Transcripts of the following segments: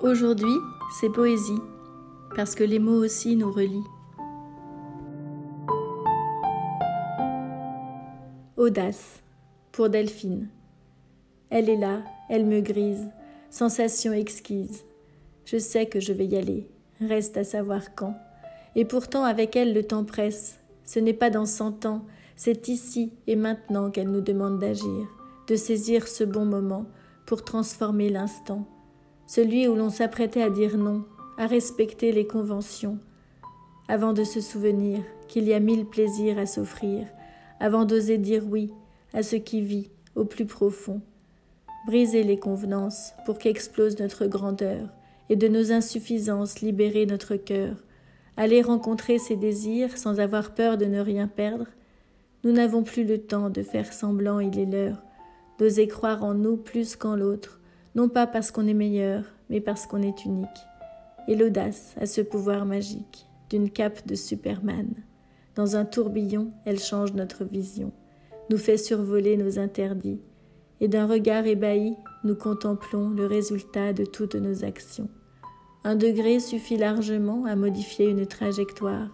Aujourd'hui, c'est poésie, parce que les mots aussi nous relient. Audace, pour Delphine. Elle est là, elle me grise, sensation exquise. Je sais que je vais y aller, reste à savoir quand. Et pourtant avec elle le temps presse. Ce n'est pas dans cent ans, c'est ici et maintenant qu'elle nous demande d'agir, de saisir ce bon moment pour transformer l'instant celui où l'on s'apprêtait à dire non, à respecter les conventions, avant de se souvenir qu'il y a mille plaisirs à s'offrir, avant d'oser dire oui à ce qui vit au plus profond, briser les convenances pour qu'explose notre grandeur, et de nos insuffisances libérer notre cœur, aller rencontrer ses désirs sans avoir peur de ne rien perdre, nous n'avons plus le temps de faire semblant il est l'heure, d'oser croire en nous plus qu'en l'autre, non pas parce qu'on est meilleur, mais parce qu'on est unique. Et l'audace a ce pouvoir magique d'une cape de Superman. Dans un tourbillon, elle change notre vision, nous fait survoler nos interdits, et d'un regard ébahi, nous contemplons le résultat de toutes nos actions. Un degré suffit largement à modifier une trajectoire,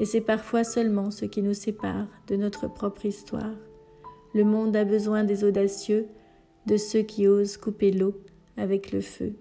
et c'est parfois seulement ce qui nous sépare de notre propre histoire. Le monde a besoin des audacieux, de ceux qui osent couper l'eau avec le feu.